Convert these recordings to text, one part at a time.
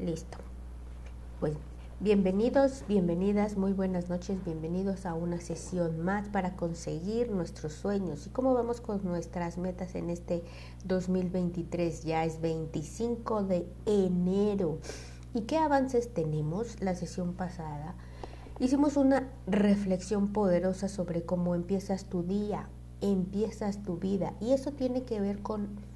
Listo. Pues bienvenidos, bienvenidas, muy buenas noches, bienvenidos a una sesión más para conseguir nuestros sueños. ¿Y cómo vamos con nuestras metas en este 2023? Ya es 25 de enero. ¿Y qué avances tenemos? La sesión pasada hicimos una reflexión poderosa sobre cómo empiezas tu día, empiezas tu vida. Y eso tiene que ver con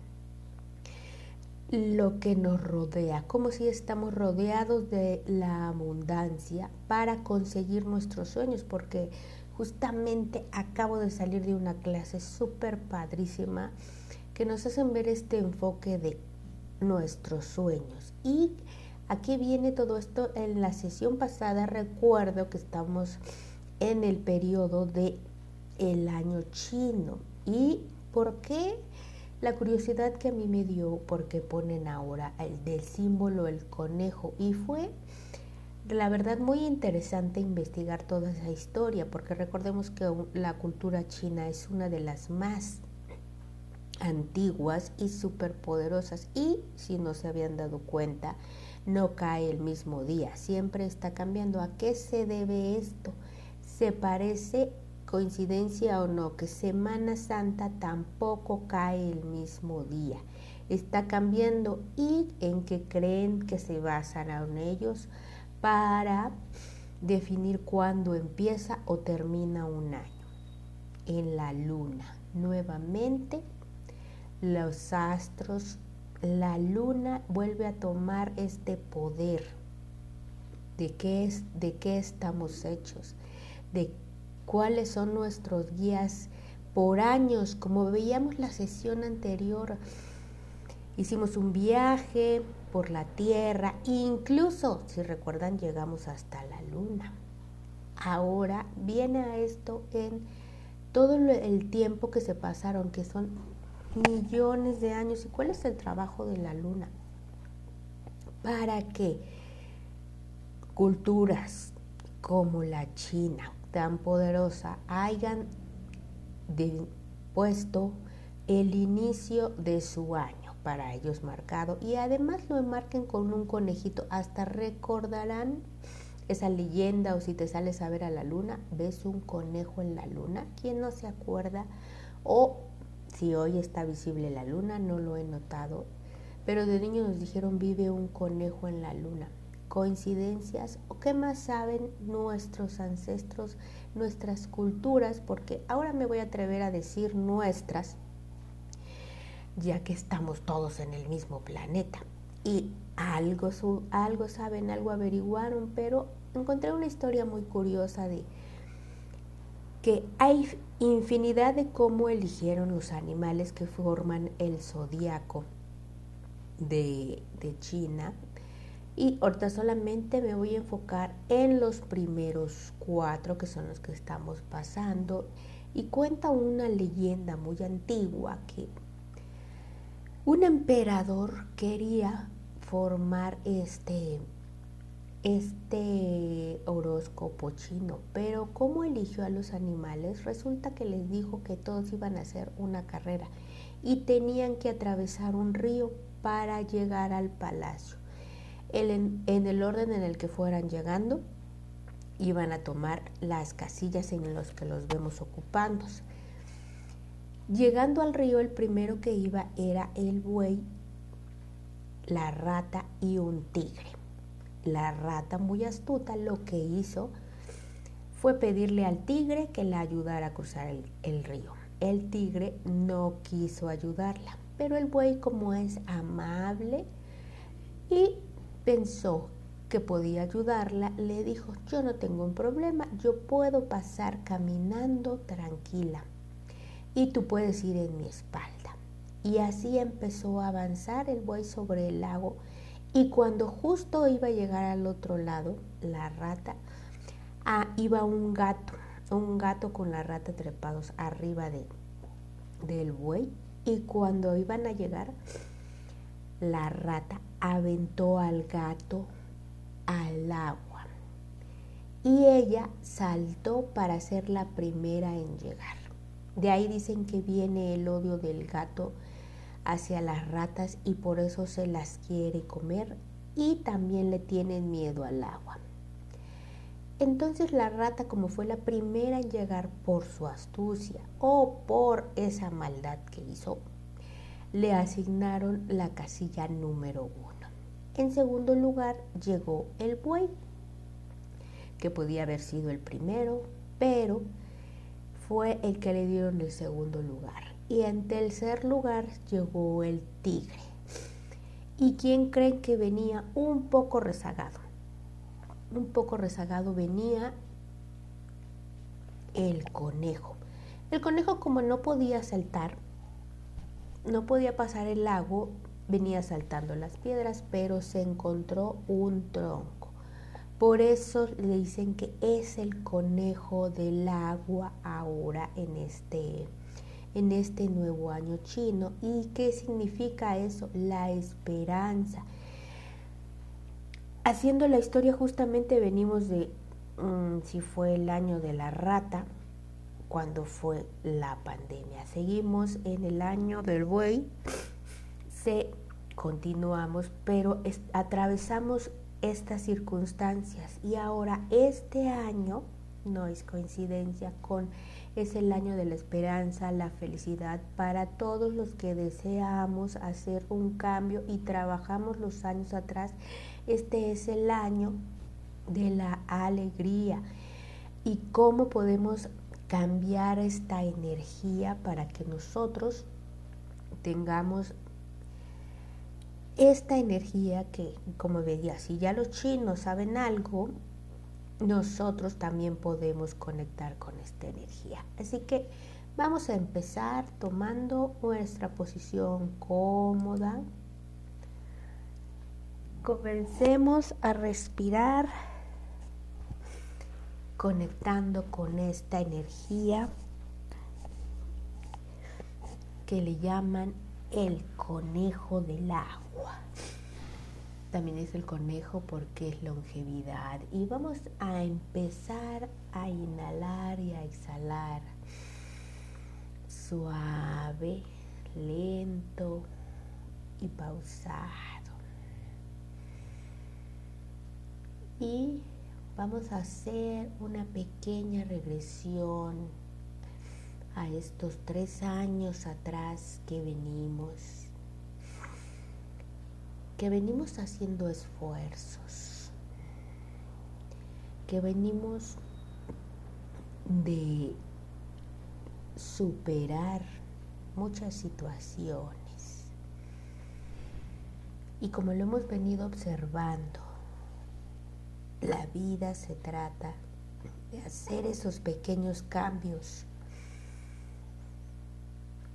lo que nos rodea, como si estamos rodeados de la abundancia para conseguir nuestros sueños, porque justamente acabo de salir de una clase súper padrísima que nos hacen ver este enfoque de nuestros sueños. Y aquí viene todo esto. En la sesión pasada recuerdo que estamos en el periodo de el año chino. ¿Y por qué? La curiosidad que a mí me dio porque ponen ahora el del símbolo el conejo y fue la verdad muy interesante investigar toda esa historia porque recordemos que la cultura china es una de las más antiguas y superpoderosas y si no se habían dado cuenta no cae el mismo día, siempre está cambiando. ¿A qué se debe esto? Se parece coincidencia o no, que Semana Santa tampoco cae el mismo día. Está cambiando y en qué creen que se basarán ellos para definir cuándo empieza o termina un año. En la luna. Nuevamente, los astros, la luna vuelve a tomar este poder de qué es, de qué estamos hechos, de cuáles son nuestros guías por años, como veíamos la sesión anterior. Hicimos un viaje por la Tierra, incluso, si recuerdan, llegamos hasta la Luna. Ahora viene a esto en todo el tiempo que se pasaron, que son millones de años. ¿Y cuál es el trabajo de la Luna? Para que culturas como la China, tan poderosa hayan puesto el inicio de su año para ellos marcado. Y además lo marquen con un conejito, hasta recordarán esa leyenda o si te sales a ver a la luna, ves un conejo en la luna, ¿quién no se acuerda? O si hoy está visible la luna, no lo he notado, pero de niño nos dijeron vive un conejo en la luna coincidencias o qué más saben nuestros ancestros, nuestras culturas, porque ahora me voy a atrever a decir nuestras, ya que estamos todos en el mismo planeta. Y algo, algo saben, algo averiguaron, pero encontré una historia muy curiosa de que hay infinidad de cómo eligieron los animales que forman el zodíaco de, de China, y ahorita solamente me voy a enfocar en los primeros cuatro que son los que estamos pasando. Y cuenta una leyenda muy antigua que un emperador quería formar este, este horóscopo chino, pero como eligió a los animales, resulta que les dijo que todos iban a hacer una carrera y tenían que atravesar un río para llegar al palacio en, el orden en el que fueran llegando, iban a tomar las casillas en las que los vemos ocupándose. Llegando al río, el primero que iba era el buey, la rata y un tigre. La rata, muy astuta, lo que hizo fue pedirle al tigre que la ayudara a cruzar el, el río. El tigre no quiso ayudarla, pero el buey, como es amable y pensó que podía ayudarla, le dijo, yo no tengo un problema, yo puedo pasar caminando tranquila y tú puedes ir en mi espalda. Y así empezó a avanzar el buey sobre el lago y cuando justo iba a llegar al otro lado, la rata, ah, iba un gato, un gato con la rata trepados arriba de, del buey y cuando iban a llegar, la rata aventó al gato al agua y ella saltó para ser la primera en llegar. De ahí dicen que viene el odio del gato hacia las ratas y por eso se las quiere comer y también le tienen miedo al agua. Entonces la rata, como fue la primera en llegar por su astucia o por esa maldad que hizo, le asignaron la casilla número uno. En segundo lugar llegó el buey, que podía haber sido el primero, pero fue el que le dieron el segundo lugar. Y en tercer lugar llegó el tigre. ¿Y quién creen que venía un poco rezagado? Un poco rezagado venía el conejo. El conejo como no podía saltar, no podía pasar el lago, venía saltando las piedras, pero se encontró un tronco. Por eso le dicen que es el conejo del agua ahora en este, en este nuevo año chino. ¿Y qué significa eso? La esperanza. Haciendo la historia justamente venimos de mm, si fue el año de la rata, cuando fue la pandemia. Seguimos en el año del buey, se continuamos, pero atravesamos estas circunstancias y ahora este año no es coincidencia con es el año de la esperanza, la felicidad para todos los que deseamos hacer un cambio y trabajamos los años atrás. Este es el año de la alegría y cómo podemos cambiar esta energía para que nosotros tengamos esta energía que, como veía, si ya los chinos saben algo, nosotros también podemos conectar con esta energía. Así que vamos a empezar tomando nuestra posición cómoda. Comencemos a respirar conectando con esta energía que le llaman el conejo del agua. También es el conejo porque es longevidad. Y vamos a empezar a inhalar y a exhalar. Suave, lento y pausado. Y vamos a hacer una pequeña regresión a estos tres años atrás que venimos, que venimos haciendo esfuerzos, que venimos de superar muchas situaciones. Y como lo hemos venido observando, la vida se trata de hacer esos pequeños cambios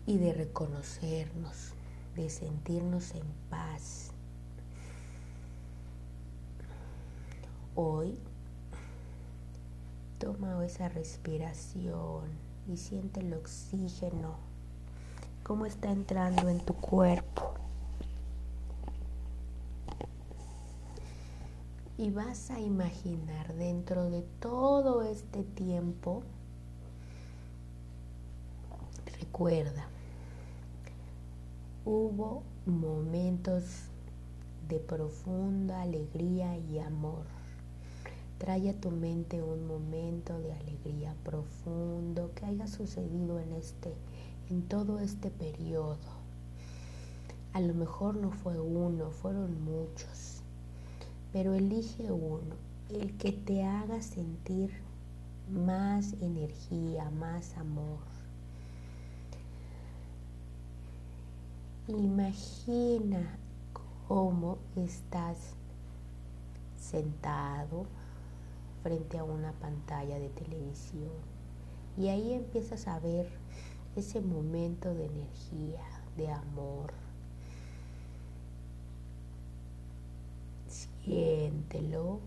y de reconocernos, de sentirnos en paz. Hoy toma esa respiración y siente el oxígeno, cómo está entrando en tu cuerpo. Y vas a imaginar dentro de todo este tiempo, recuerda, hubo momentos de profunda alegría y amor. Trae a tu mente un momento de alegría profundo que haya sucedido en este en todo este periodo. A lo mejor no fue uno, fueron muchos pero elige uno, el que te haga sentir más energía, más amor. Imagina cómo estás sentado frente a una pantalla de televisión y ahí empiezas a ver ese momento de energía, de amor, Siéntelo,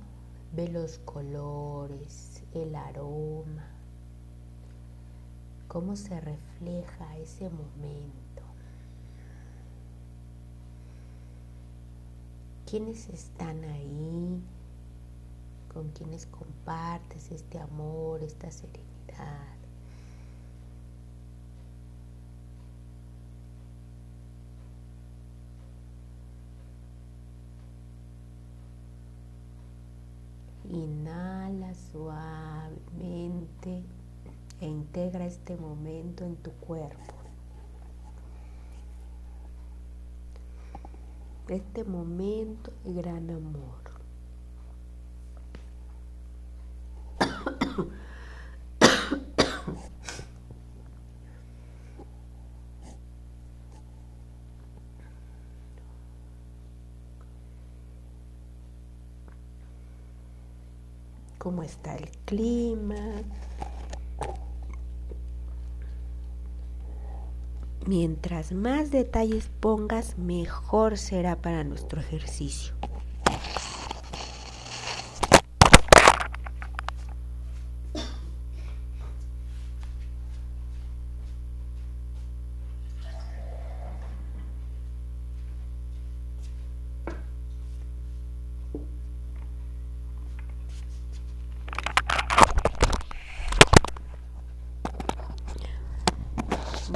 ve los colores, el aroma, cómo se refleja ese momento. ¿Quiénes están ahí? ¿Con quienes compartes este amor, esta serenidad? Inhala suavemente e integra este momento en tu cuerpo. Este momento de gran amor. cómo está el clima. Mientras más detalles pongas, mejor será para nuestro ejercicio.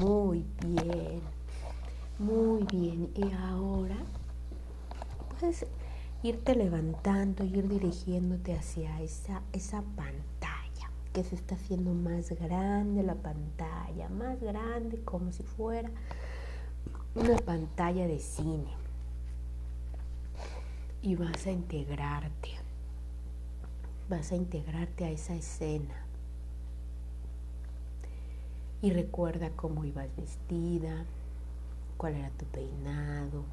Muy bien, muy bien. Y ahora puedes irte levantando, ir dirigiéndote hacia esa, esa pantalla que se está haciendo más grande la pantalla, más grande como si fuera una pantalla de cine. Y vas a integrarte, vas a integrarte a esa escena y recuerda cómo ibas vestida, cuál era tu peinado.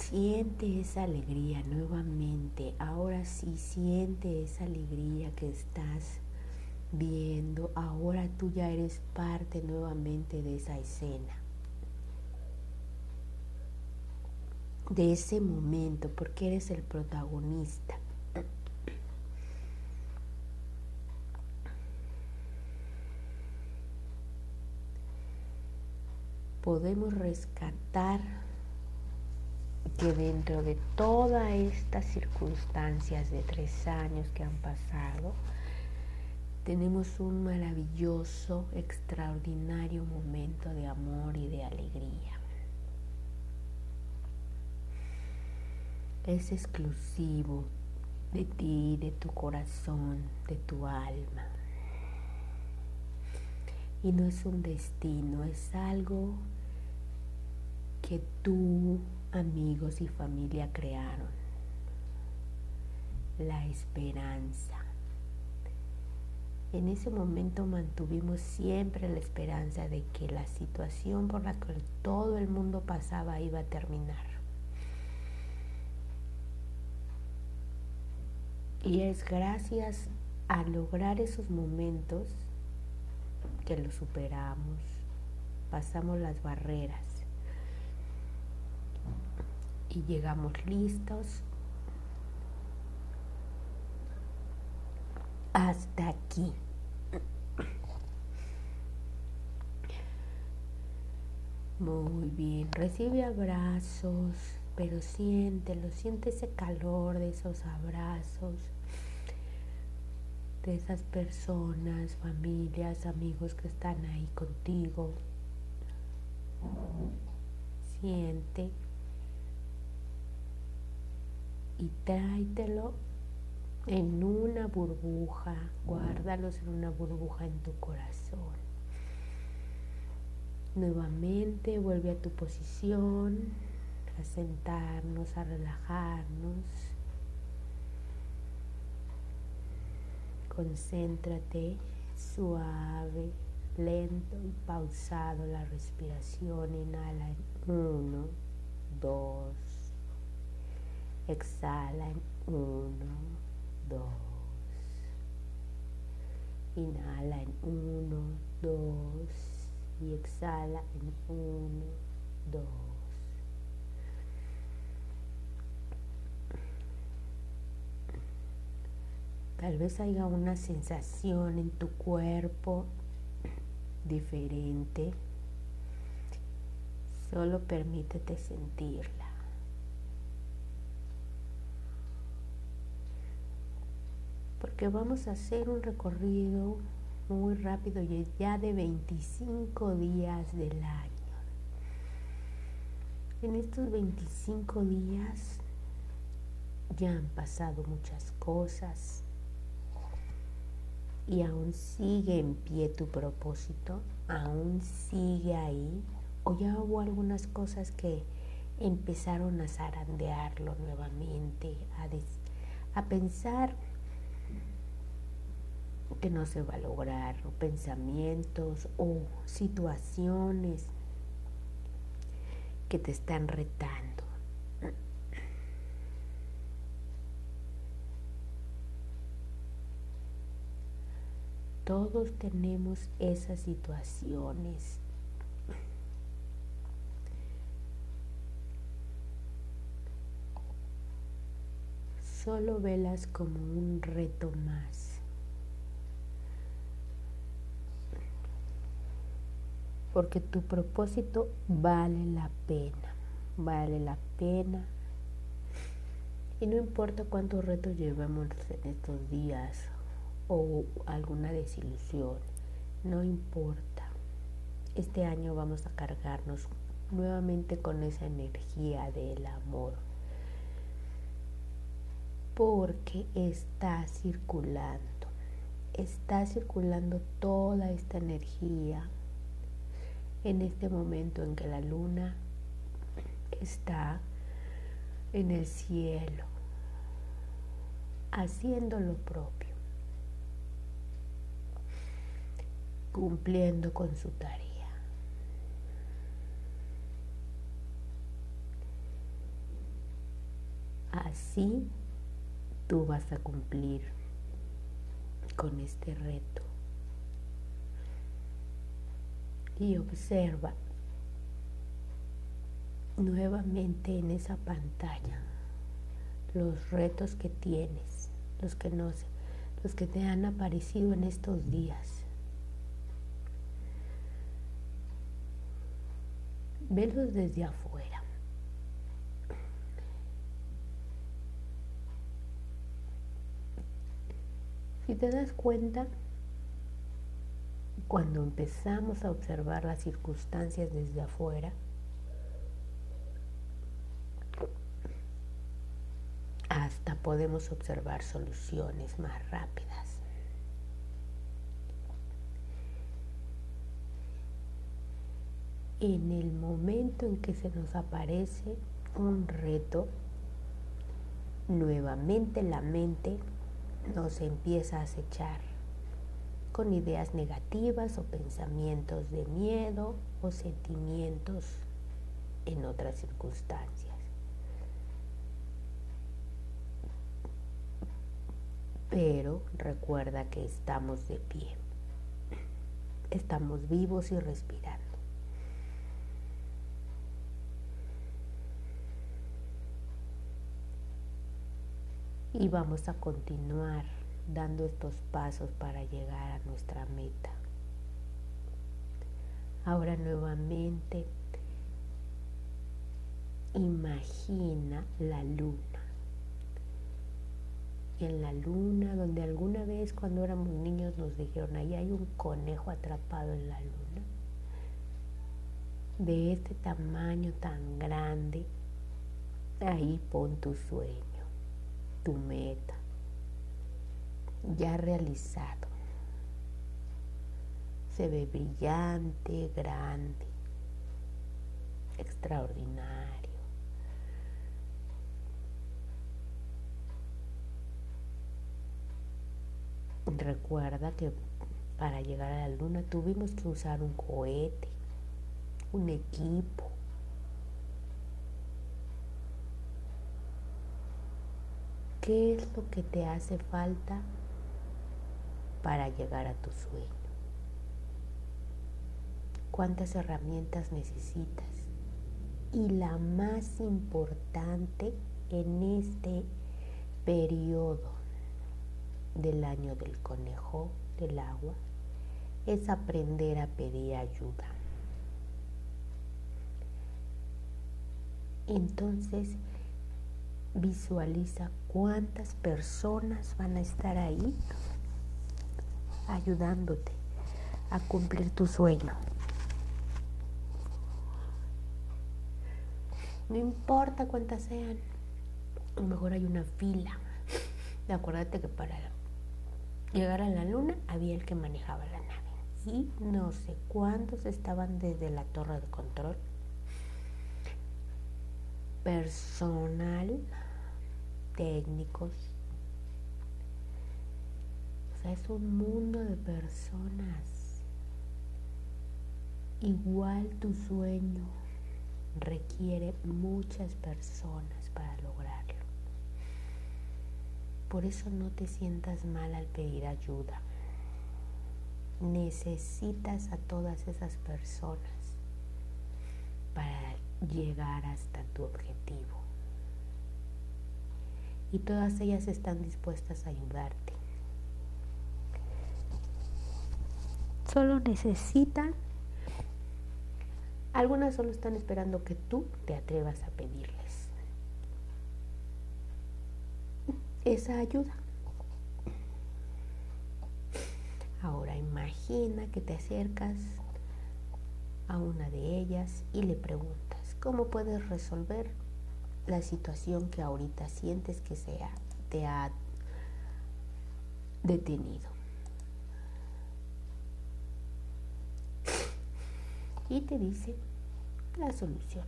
Siente esa alegría nuevamente. Ahora sí, siente esa alegría que estás viendo. Ahora tú ya eres parte nuevamente de esa escena. De ese momento, porque eres el protagonista. podemos rescatar que dentro de todas estas circunstancias de tres años que han pasado, tenemos un maravilloso, extraordinario momento de amor y de alegría. Es exclusivo de ti, de tu corazón, de tu alma. Y no es un destino, es algo que tú, amigos y familia crearon. La esperanza. En ese momento mantuvimos siempre la esperanza de que la situación por la que todo el mundo pasaba iba a terminar. Y es gracias a lograr esos momentos que lo superamos, pasamos las barreras y llegamos listos hasta aquí. Muy bien, recibe abrazos, pero siéntelo, siente ese calor de esos abrazos de esas personas, familias, amigos que están ahí contigo. Siente y tráetelo en una burbuja, guárdalos en una burbuja en tu corazón. Nuevamente vuelve a tu posición, a sentarnos, a relajarnos. Concéntrate suave, lento y pausado la respiración. Inhala uno, dos, exhala en uno, dos. Inhala en uno, dos y exhala en uno, dos. Tal vez haya una sensación en tu cuerpo diferente. Solo permítete sentirla. Porque vamos a hacer un recorrido muy rápido y ya de 25 días del año. En estos 25 días ya han pasado muchas cosas y aún sigue en pie tu propósito, aún sigue ahí, o ya hubo algunas cosas que empezaron a zarandearlo nuevamente, a, a pensar que no se va a lograr, o pensamientos o situaciones que te están retando. Todos tenemos esas situaciones. Solo velas como un reto más. Porque tu propósito vale la pena, vale la pena. Y no importa cuántos retos llevemos en estos días o alguna desilusión, no importa. Este año vamos a cargarnos nuevamente con esa energía del amor, porque está circulando, está circulando toda esta energía en este momento en que la luna está en el cielo, haciendo lo propio, cumpliendo con su tarea. Así tú vas a cumplir con este reto y observa nuevamente en esa pantalla los retos que tienes, los que no los que te han aparecido en estos días. Velos desde afuera. Si te das cuenta, cuando empezamos a observar las circunstancias desde afuera, hasta podemos observar soluciones más rápidas. En el momento en que se nos aparece un reto, nuevamente la mente nos empieza a acechar con ideas negativas o pensamientos de miedo o sentimientos en otras circunstancias. Pero recuerda que estamos de pie, estamos vivos y respirando. Y vamos a continuar dando estos pasos para llegar a nuestra meta. Ahora nuevamente imagina la luna. En la luna, donde alguna vez cuando éramos niños nos dijeron, ahí hay un conejo atrapado en la luna. De este tamaño tan grande, ahí pon tu sueño, tu meta ya realizado. Se ve brillante, grande, extraordinario. Recuerda que para llegar a la luna tuvimos que usar un cohete, un equipo, ¿Qué es lo que te hace falta para llegar a tu sueño. ¿Cuántas herramientas necesitas? Y la más importante en este periodo del año del conejo del agua es aprender a pedir ayuda. Entonces, visualiza cuántas personas van a estar ahí ayudándote a cumplir tu sueño. No importa cuántas sean, A lo mejor hay una fila. Acuérdate que para llegar a la luna había el que manejaba la nave. Y no sé cuántos estaban desde la torre de control. Personal, técnicos. O sea, es un mundo de personas. Igual tu sueño requiere muchas personas para lograrlo. Por eso no te sientas mal al pedir ayuda. Necesitas a todas esas personas para llegar hasta tu objetivo. Y todas ellas están dispuestas a ayudarte. Solo necesitan, algunas solo están esperando que tú te atrevas a pedirle. esa ayuda. Ahora imagina que te acercas a una de ellas y le preguntas, ¿cómo puedes resolver la situación que ahorita sientes que sea, te ha detenido? Y te dice la solución.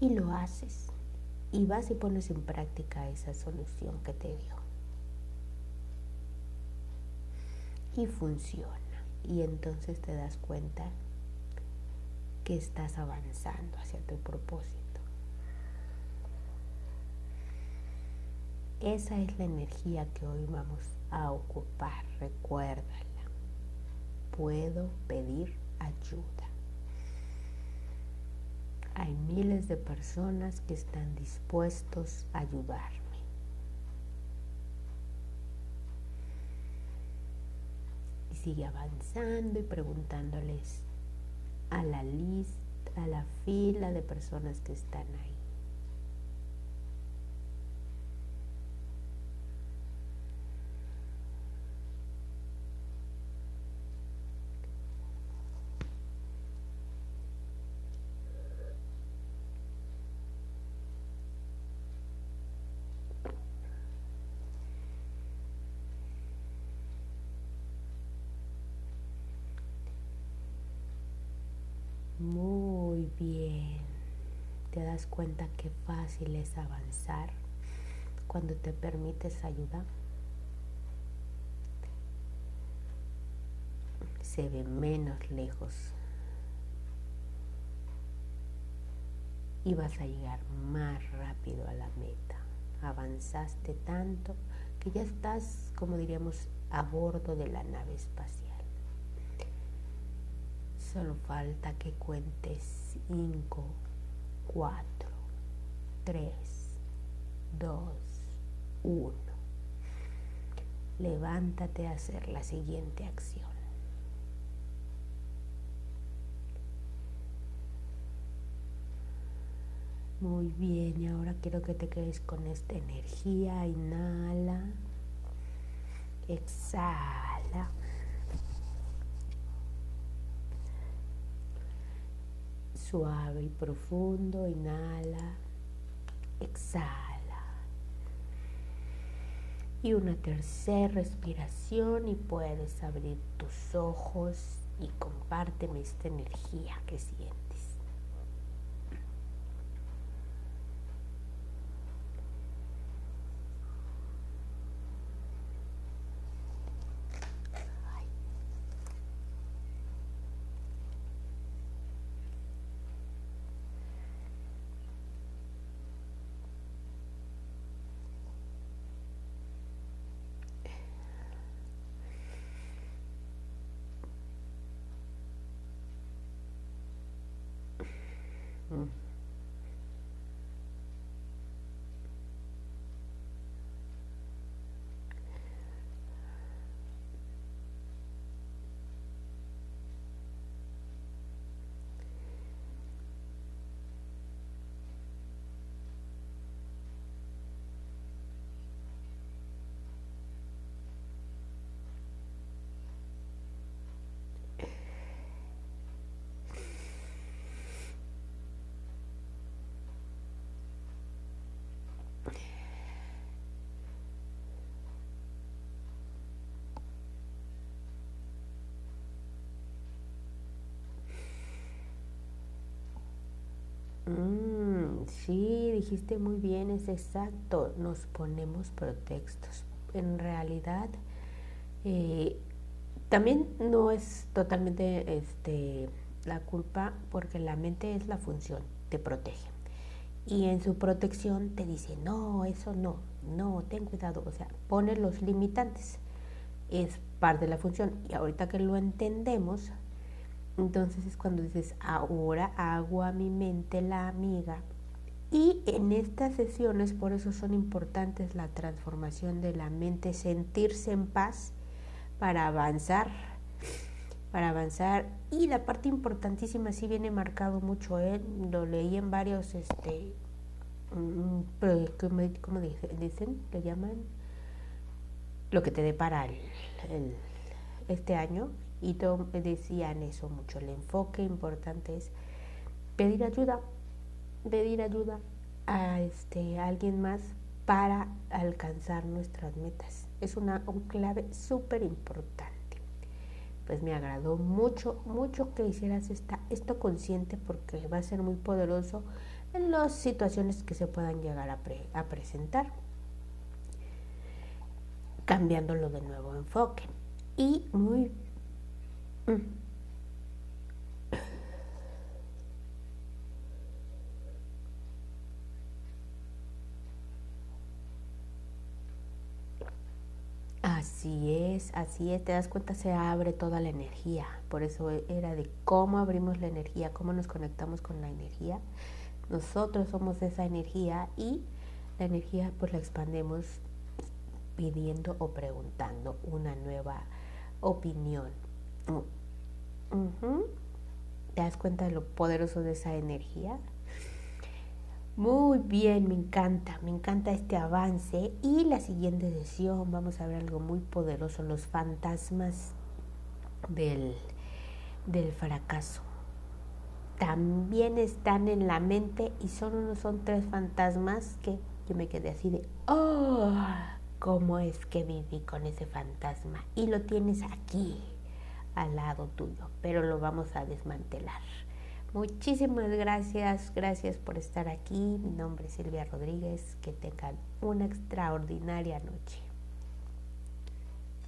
y lo haces y vas y pones en práctica esa solución que te dio. Y funciona. Y entonces te das cuenta que estás avanzando hacia tu propósito. Esa es la energía que hoy vamos a ocupar. Recuérdala. Puedo pedir ayuda. Hay miles de personas que están dispuestos a ayudarme. Y sigue avanzando y preguntándoles a la lista, a la fila de personas que están ahí. Muy bien. ¿Te das cuenta qué fácil es avanzar cuando te permites ayuda? Se ve menos lejos. Y vas a llegar más rápido a la meta. Avanzaste tanto que ya estás, como diríamos, a bordo de la nave espacial. Solo falta que cuentes 5, 4, 3, 2, 1. Levántate a hacer la siguiente acción. Muy bien, y ahora quiero que te quedes con esta energía. Inhala. Exhala. Suave y profundo, inhala, exhala. Y una tercera respiración y puedes abrir tus ojos y compárteme esta energía que sientes. Mm. Mm, sí, dijiste muy bien, es exacto. Nos ponemos pretextos. En realidad, eh, también no es totalmente este, la culpa porque la mente es la función, te protege. Y en su protección te dice, no, eso no, no, ten cuidado. O sea, pone los limitantes. Es parte de la función. Y ahorita que lo entendemos, entonces es cuando dices, ahora hago a mi mente la amiga. Y en estas sesiones, por eso son importantes la transformación de la mente, sentirse en paz para avanzar, para avanzar. Y la parte importantísima sí viene marcado mucho, ¿eh? lo leí en varios, este, mm, ¿cómo dicen? Le llaman lo que te depara el, este año y decían eso mucho. El enfoque importante es pedir ayuda, pedir ayuda a este alguien más para alcanzar nuestras metas. Es una un clave súper importante. Pues me agradó mucho, mucho que hicieras esta, esto consciente porque va a ser muy poderoso en las situaciones que se puedan llegar a, a presentar. Cambiándolo de nuevo enfoque. Y muy Así es, así es, te das cuenta, se abre toda la energía. Por eso era de cómo abrimos la energía, cómo nos conectamos con la energía. Nosotros somos esa energía y la energía pues la expandemos pidiendo o preguntando una nueva opinión. ¿Te das cuenta de lo poderoso de esa energía? Muy bien, me encanta, me encanta este avance. Y la siguiente sesión vamos a ver algo muy poderoso, los fantasmas del, del fracaso. También están en la mente y solo son tres fantasmas que yo me quedé así de, oh, ¿cómo es que viví con ese fantasma? Y lo tienes aquí al lado tuyo, pero lo vamos a desmantelar. Muchísimas gracias, gracias por estar aquí. Mi nombre es Silvia Rodríguez. Que tengan una extraordinaria noche.